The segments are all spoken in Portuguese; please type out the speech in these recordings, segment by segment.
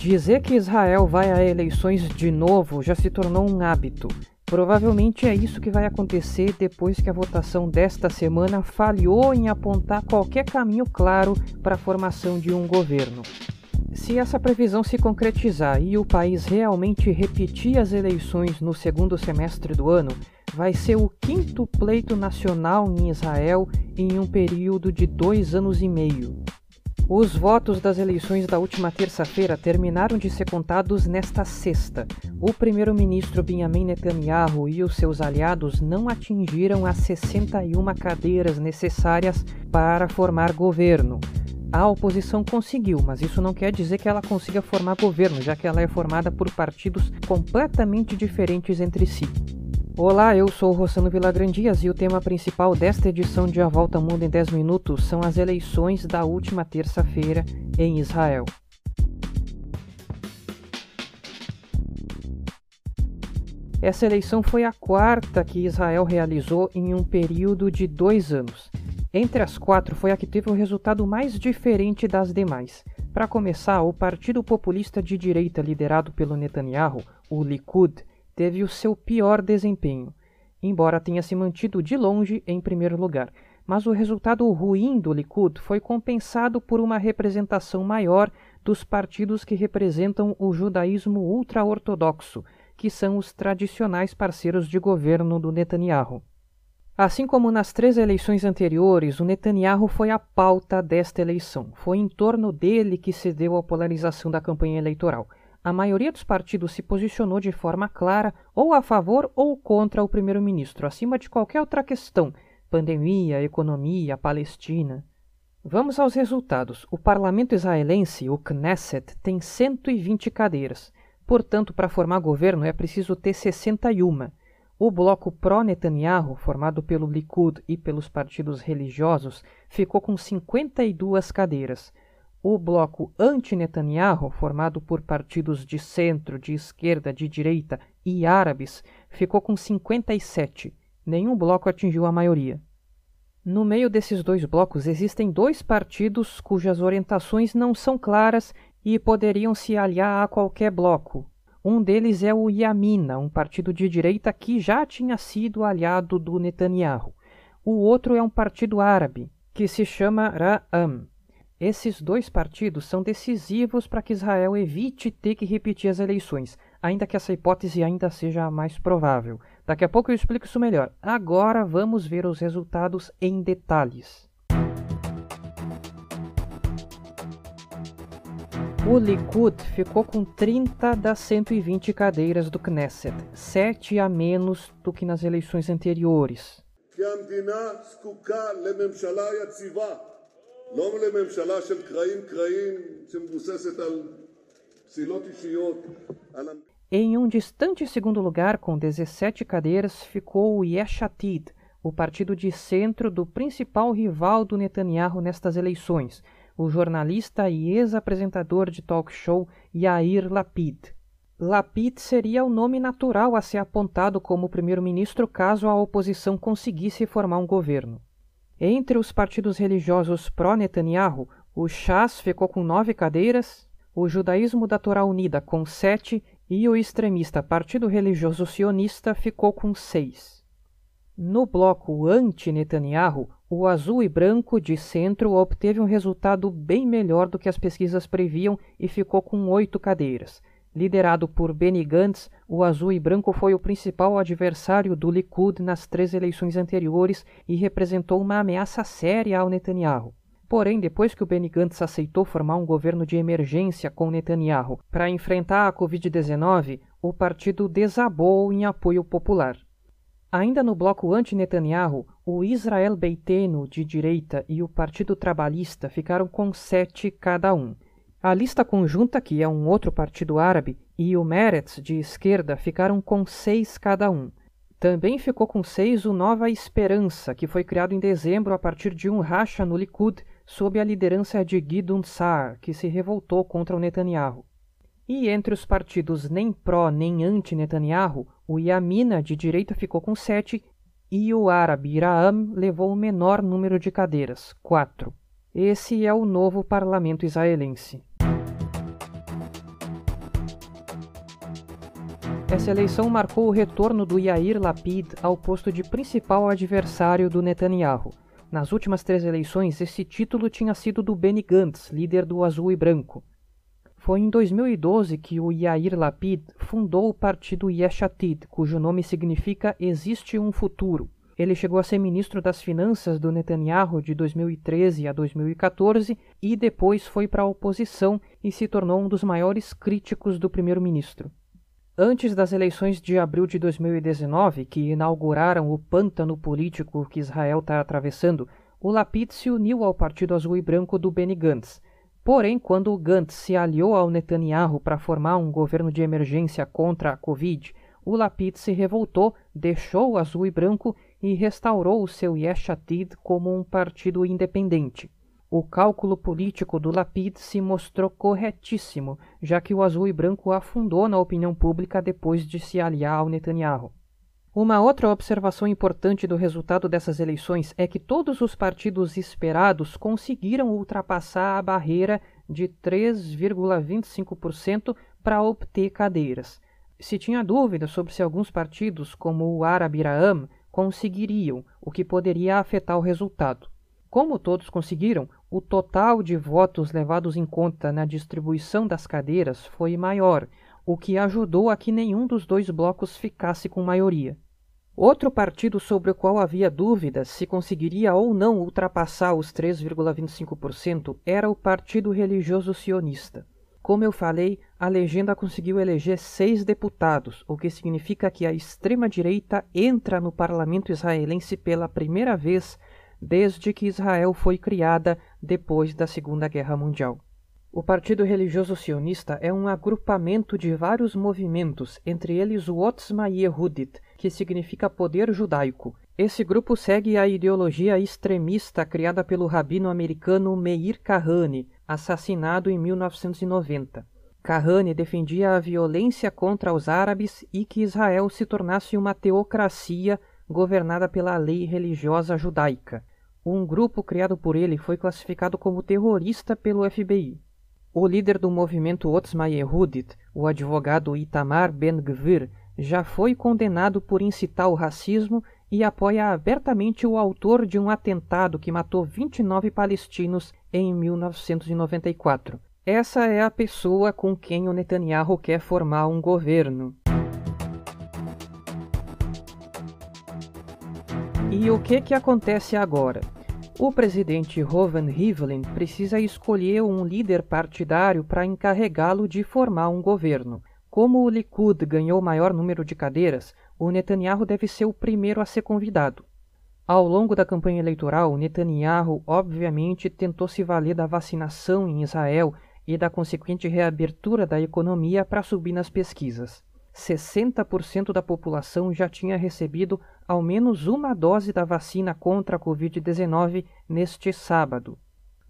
Dizer que Israel vai a eleições de novo já se tornou um hábito. Provavelmente é isso que vai acontecer depois que a votação desta semana falhou em apontar qualquer caminho claro para a formação de um governo. Se essa previsão se concretizar e o país realmente repetir as eleições no segundo semestre do ano, vai ser o quinto pleito nacional em Israel em um período de dois anos e meio. Os votos das eleições da última terça-feira terminaram de ser contados nesta sexta. O primeiro-ministro Benjamin Netanyahu e os seus aliados não atingiram as 61 cadeiras necessárias para formar governo. A oposição conseguiu, mas isso não quer dizer que ela consiga formar governo, já que ela é formada por partidos completamente diferentes entre si. Olá, eu sou Rossano Vilagrandias e o tema principal desta edição de A Volta ao Mundo em 10 Minutos são as eleições da última terça-feira em Israel. Essa eleição foi a quarta que Israel realizou em um período de dois anos. Entre as quatro, foi a que teve o resultado mais diferente das demais. Para começar, o Partido Populista de Direita, liderado pelo Netanyahu, o Likud, teve o seu pior desempenho, embora tenha se mantido de longe em primeiro lugar. Mas o resultado ruim do Likud foi compensado por uma representação maior dos partidos que representam o judaísmo ultra-ortodoxo, que são os tradicionais parceiros de governo do Netanyahu. Assim como nas três eleições anteriores, o Netanyahu foi a pauta desta eleição. Foi em torno dele que se deu a polarização da campanha eleitoral a maioria dos partidos se posicionou de forma clara ou a favor ou contra o primeiro-ministro, acima de qualquer outra questão pandemia, economia, Palestina. Vamos aos resultados. O parlamento israelense, o Knesset, tem 120 cadeiras. Portanto, para formar governo é preciso ter 61. O bloco pró-Netanyahu, formado pelo Likud e pelos partidos religiosos, ficou com 52 cadeiras. O bloco anti-Netanyahu, formado por partidos de centro, de esquerda, de direita e árabes, ficou com 57. Nenhum bloco atingiu a maioria. No meio desses dois blocos existem dois partidos cujas orientações não são claras e poderiam se aliar a qualquer bloco. Um deles é o Yamina, um partido de direita que já tinha sido aliado do Netanyahu. O outro é um partido árabe, que se chama Ra'am. Esses dois partidos são decisivos para que Israel evite ter que repetir as eleições, ainda que essa hipótese ainda seja a mais provável. Daqui a pouco eu explico isso melhor. Agora vamos ver os resultados em detalhes. O Likud ficou com 30 das 120 cadeiras do Knesset, 7 a menos do que nas eleições anteriores. לא לממשלה של קרעים קרעים שמבוססת על פסילות אישיות. Em um distante segundo lugar, com 17 cadeiras, ficou o Yesh Atid, o partido de centro do principal rival do Netanyahu nestas eleições, o jornalista e ex-apresentador de talk show Yair Lapid. Lapid seria o nome natural a ser apontado como primeiro-ministro caso a oposição conseguisse formar um governo. Entre os partidos religiosos pró-Netanyahu, o Shas ficou com nove cadeiras, o Judaísmo da Torá Unida com sete e o extremista Partido Religioso Sionista ficou com seis. No bloco anti-Netanyahu, o azul e branco de centro obteve um resultado bem melhor do que as pesquisas previam e ficou com oito cadeiras. Liderado por Benny Gantz, o azul e branco foi o principal adversário do Likud nas três eleições anteriores e representou uma ameaça séria ao Netanyahu. Porém, depois que o Benny Gantz aceitou formar um governo de emergência com Netanyahu para enfrentar a Covid-19, o partido desabou em apoio popular. Ainda no bloco anti-Netanyahu, o Israel Beiteno, de direita, e o Partido Trabalhista ficaram com sete cada um. A lista conjunta, que é um outro partido árabe, e o Meretz, de esquerda, ficaram com seis cada um. Também ficou com seis o Nova Esperança, que foi criado em dezembro a partir de um racha no Likud, sob a liderança de Gidon Saar, que se revoltou contra o Netanyahu. E entre os partidos nem pró nem anti-Netanyahu, o Yamina, de direita, ficou com sete, e o árabe Iraam levou o menor número de cadeiras, quatro. Esse é o novo parlamento israelense. Essa eleição marcou o retorno do Yair Lapid ao posto de principal adversário do Netanyahu. Nas últimas três eleições, esse título tinha sido do Benny Gantz, líder do Azul e Branco. Foi em 2012 que o Yair Lapid fundou o partido Yesh Atid, cujo nome significa Existe um Futuro. Ele chegou a ser ministro das Finanças do Netanyahu de 2013 a 2014 e depois foi para a oposição e se tornou um dos maiores críticos do primeiro-ministro. Antes das eleições de abril de 2019, que inauguraram o pântano político que Israel está atravessando, o Lapid se uniu ao Partido Azul e Branco do Benny Gantz. Porém, quando o Gantz se aliou ao Netanyahu para formar um governo de emergência contra a Covid, o Lapid se revoltou, deixou o Azul e Branco e restaurou o seu Yesh Atid como um partido independente. O cálculo político do Lapid se mostrou corretíssimo, já que o azul e branco afundou na opinião pública depois de se aliar ao Netanyahu. Uma outra observação importante do resultado dessas eleições é que todos os partidos esperados conseguiram ultrapassar a barreira de 3,25% para obter cadeiras. Se tinha dúvida sobre se alguns partidos, como o Árabe Iraam, conseguiriam, o que poderia afetar o resultado. Como todos conseguiram, o total de votos levados em conta na distribuição das cadeiras foi maior, o que ajudou a que nenhum dos dois blocos ficasse com maioria. Outro partido sobre o qual havia dúvidas se conseguiria ou não ultrapassar os 3,25% era o Partido Religioso Sionista. Como eu falei, a legenda conseguiu eleger seis deputados, o que significa que a extrema-direita entra no parlamento israelense pela primeira vez desde que Israel foi criada depois da Segunda Guerra Mundial. O Partido Religioso Sionista é um agrupamento de vários movimentos, entre eles o Otzma Yehudit, que significa poder judaico. Esse grupo segue a ideologia extremista criada pelo rabino americano Meir Kahane, assassinado em 1990. Kahane defendia a violência contra os árabes e que Israel se tornasse uma teocracia governada pela lei religiosa judaica. Um grupo criado por ele foi classificado como terrorista pelo FBI. O líder do movimento Otzma Yehudit, o advogado Itamar Ben-Gvir, já foi condenado por incitar o racismo e apoia abertamente o autor de um atentado que matou 29 palestinos em 1994. Essa é a pessoa com quem o Netanyahu quer formar um governo. E o que, que acontece agora? O presidente Rovan Rivlin precisa escolher um líder partidário para encarregá-lo de formar um governo. Como o Likud ganhou o maior número de cadeiras, o Netanyahu deve ser o primeiro a ser convidado. Ao longo da campanha eleitoral, Netanyahu obviamente tentou se valer da vacinação em Israel e da consequente reabertura da economia para subir nas pesquisas. 60% da população já tinha recebido ao menos uma dose da vacina contra a Covid-19 neste sábado.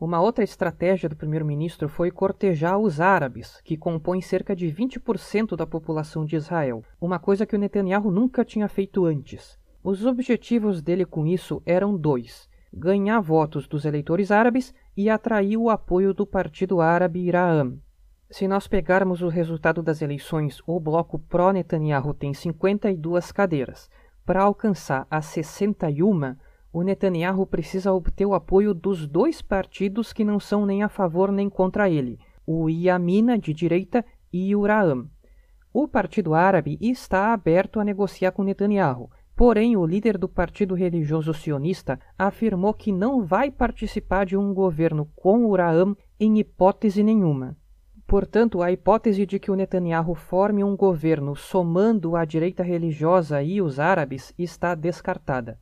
Uma outra estratégia do primeiro-ministro foi cortejar os árabes, que compõem cerca de 20% da população de Israel, uma coisa que o Netanyahu nunca tinha feito antes. Os objetivos dele com isso eram dois: ganhar votos dos eleitores árabes e atrair o apoio do Partido Árabe Iraam, se nós pegarmos o resultado das eleições, o bloco pró-Netanyahu tem 52 cadeiras. Para alcançar as 61, o Netanyahu precisa obter o apoio dos dois partidos que não são nem a favor nem contra ele, o Yamina, de direita, e o Ra'am. O Partido Árabe está aberto a negociar com Netanyahu, porém o líder do Partido Religioso Sionista afirmou que não vai participar de um governo com o Ra'am em hipótese nenhuma. Portanto, a hipótese de que o Netanyahu forme um governo somando a direita religiosa e os árabes está descartada.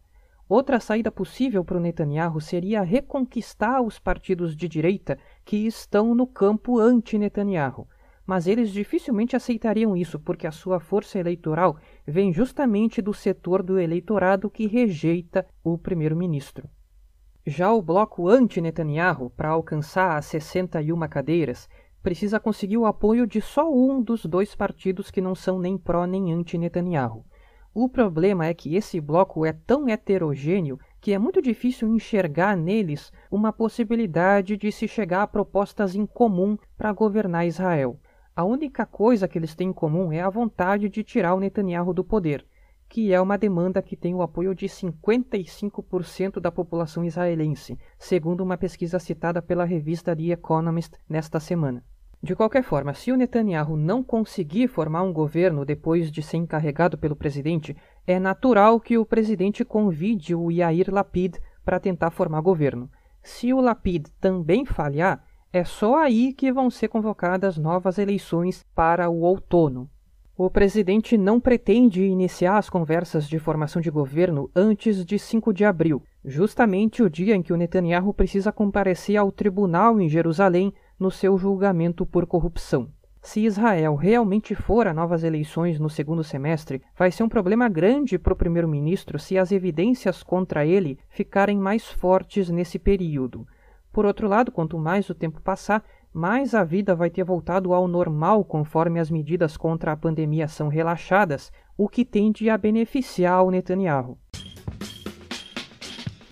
Outra saída possível para o Netanyahu seria reconquistar os partidos de direita que estão no campo anti-Netanyahu. Mas eles dificilmente aceitariam isso, porque a sua força eleitoral vem justamente do setor do eleitorado que rejeita o primeiro-ministro. Já o bloco anti-Netanyahu, para alcançar as 61 cadeiras, precisa conseguir o apoio de só um dos dois partidos que não são nem pró nem anti-Netanyahu. O problema é que esse bloco é tão heterogêneo que é muito difícil enxergar neles uma possibilidade de se chegar a propostas em comum para governar Israel. A única coisa que eles têm em comum é a vontade de tirar o Netanyahu do poder, que é uma demanda que tem o apoio de 55% da população israelense, segundo uma pesquisa citada pela revista The Economist nesta semana. De qualquer forma, se o Netanyahu não conseguir formar um governo depois de ser encarregado pelo presidente, é natural que o presidente convide o Yair Lapid para tentar formar governo. Se o Lapid também falhar, é só aí que vão ser convocadas novas eleições para o outono. O presidente não pretende iniciar as conversas de formação de governo antes de 5 de abril, justamente o dia em que o Netanyahu precisa comparecer ao tribunal em Jerusalém no seu julgamento por corrupção. Se Israel realmente for a novas eleições no segundo semestre, vai ser um problema grande para o primeiro-ministro se as evidências contra ele ficarem mais fortes nesse período. Por outro lado, quanto mais o tempo passar, mais a vida vai ter voltado ao normal conforme as medidas contra a pandemia são relaxadas, o que tende a beneficiar o Netanyahu.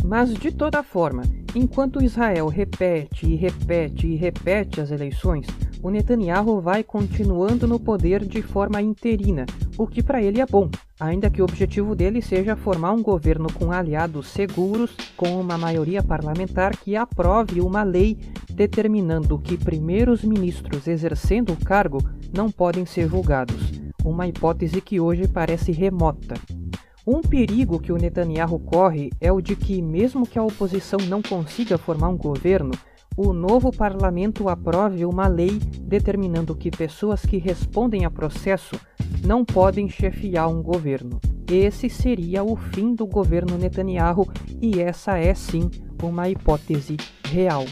Mas de toda forma, enquanto Israel repete e repete e repete as eleições, o Netanyahu vai continuando no poder de forma interina, o que para ele é bom, ainda que o objetivo dele seja formar um governo com aliados seguros, com uma maioria parlamentar que aprove uma lei determinando que primeiros ministros exercendo o cargo não podem ser julgados, uma hipótese que hoje parece remota. Um perigo que o Netanyahu corre é o de que, mesmo que a oposição não consiga formar um governo, o novo parlamento aprove uma lei determinando que pessoas que respondem a processo não podem chefiar um governo. Esse seria o fim do governo Netanyahu e essa é sim uma hipótese real.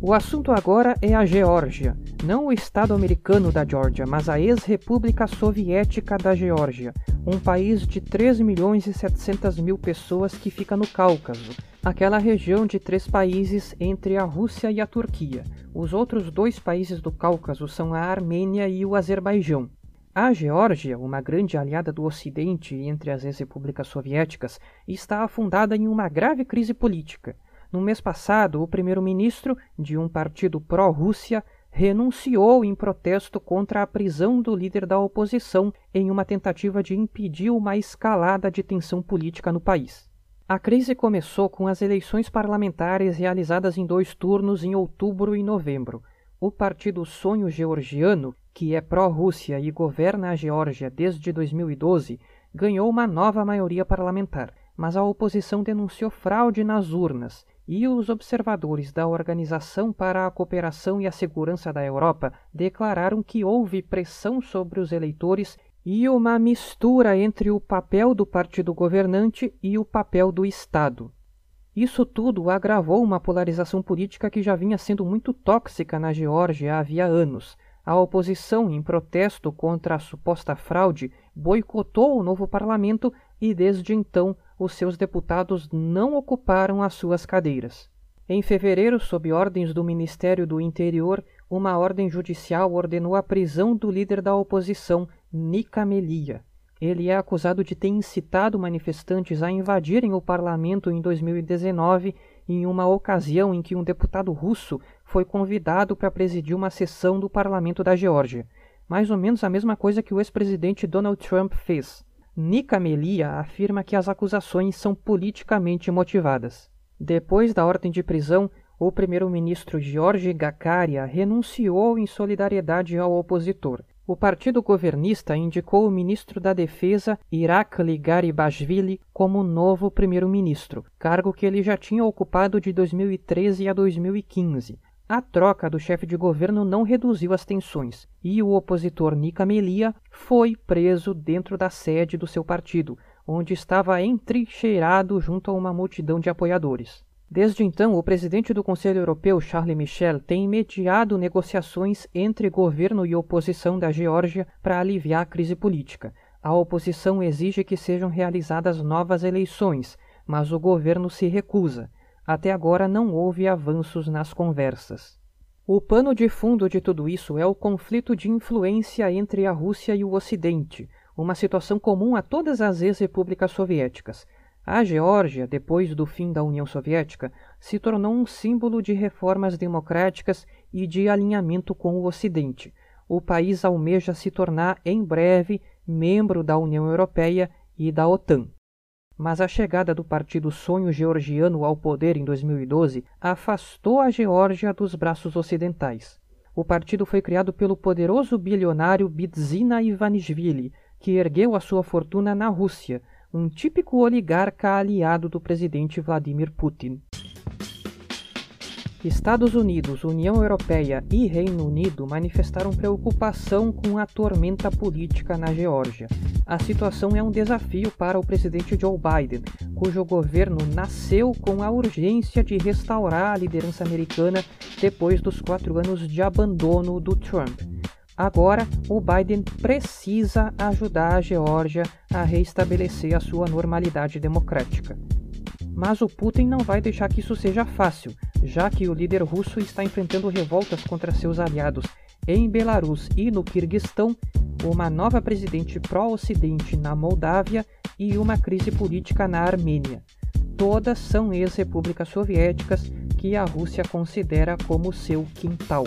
O assunto agora é a Geórgia, não o Estado americano da Geórgia, mas a ex-República Soviética da Geórgia, um país de 3 milhões e 700 mil pessoas que fica no Cáucaso, aquela região de três países entre a Rússia e a Turquia. Os outros dois países do Cáucaso são a Armênia e o Azerbaijão. A Geórgia, uma grande aliada do Ocidente entre as ex-repúblicas soviéticas, está afundada em uma grave crise política. No mês passado, o primeiro-ministro, de um partido pró-Rússia, renunciou em protesto contra a prisão do líder da oposição em uma tentativa de impedir uma escalada de tensão política no país. A crise começou com as eleições parlamentares realizadas em dois turnos em outubro e novembro. O Partido Sonho Georgiano, que é pró-Rússia e governa a Geórgia desde 2012, ganhou uma nova maioria parlamentar, mas a oposição denunciou fraude nas urnas e os observadores da Organização para a Cooperação e a Segurança da Europa declararam que houve pressão sobre os eleitores e uma mistura entre o papel do partido governante e o papel do Estado. Isso tudo agravou uma polarização política que já vinha sendo muito tóxica na Geórgia havia anos. A oposição, em protesto contra a suposta fraude, boicotou o novo parlamento e, desde então, os seus deputados não ocuparam as suas cadeiras. Em fevereiro, sob ordens do Ministério do Interior, uma ordem judicial ordenou a prisão do líder da oposição, Nika Melia. Ele é acusado de ter incitado manifestantes a invadirem o parlamento em 2019, em uma ocasião em que um deputado russo foi convidado para presidir uma sessão do parlamento da Geórgia. Mais ou menos a mesma coisa que o ex-presidente Donald Trump fez. Nika Melia afirma que as acusações são politicamente motivadas. Depois da ordem de prisão, o primeiro-ministro George Gakaria renunciou em solidariedade ao opositor. O partido governista indicou o ministro da Defesa, Irakli Garibashvili, como novo primeiro-ministro, cargo que ele já tinha ocupado de 2013 a 2015. A troca do chefe de governo não reduziu as tensões e o opositor Nika Melia foi preso dentro da sede do seu partido, onde estava entrincheirado junto a uma multidão de apoiadores. Desde então, o presidente do Conselho Europeu, Charles Michel, tem mediado negociações entre governo e oposição da Geórgia para aliviar a crise política. A oposição exige que sejam realizadas novas eleições, mas o governo se recusa. Até agora não houve avanços nas conversas. O pano de fundo de tudo isso é o conflito de influência entre a Rússia e o Ocidente, uma situação comum a todas as ex-repúblicas soviéticas. A Geórgia, depois do fim da União Soviética, se tornou um símbolo de reformas democráticas e de alinhamento com o Ocidente. O país almeja se tornar, em breve, membro da União Europeia e da OTAN. Mas a chegada do Partido Sonho Georgiano ao poder em 2012 afastou a Geórgia dos braços ocidentais. O partido foi criado pelo poderoso bilionário Bidzina Ivanishvili, que ergueu a sua fortuna na Rússia, um típico oligarca aliado do presidente Vladimir Putin. Estados Unidos, União Europeia e Reino Unido manifestaram preocupação com a tormenta política na Geórgia. A situação é um desafio para o presidente Joe Biden, cujo governo nasceu com a urgência de restaurar a liderança americana depois dos quatro anos de abandono do Trump. Agora, o Biden precisa ajudar a Geórgia a reestabelecer a sua normalidade democrática. Mas o Putin não vai deixar que isso seja fácil, já que o líder russo está enfrentando revoltas contra seus aliados em Belarus e no Quirguistão, uma nova presidente pró-ocidente na Moldávia e uma crise política na Armênia. Todas são ex-repúblicas soviéticas que a Rússia considera como seu quintal.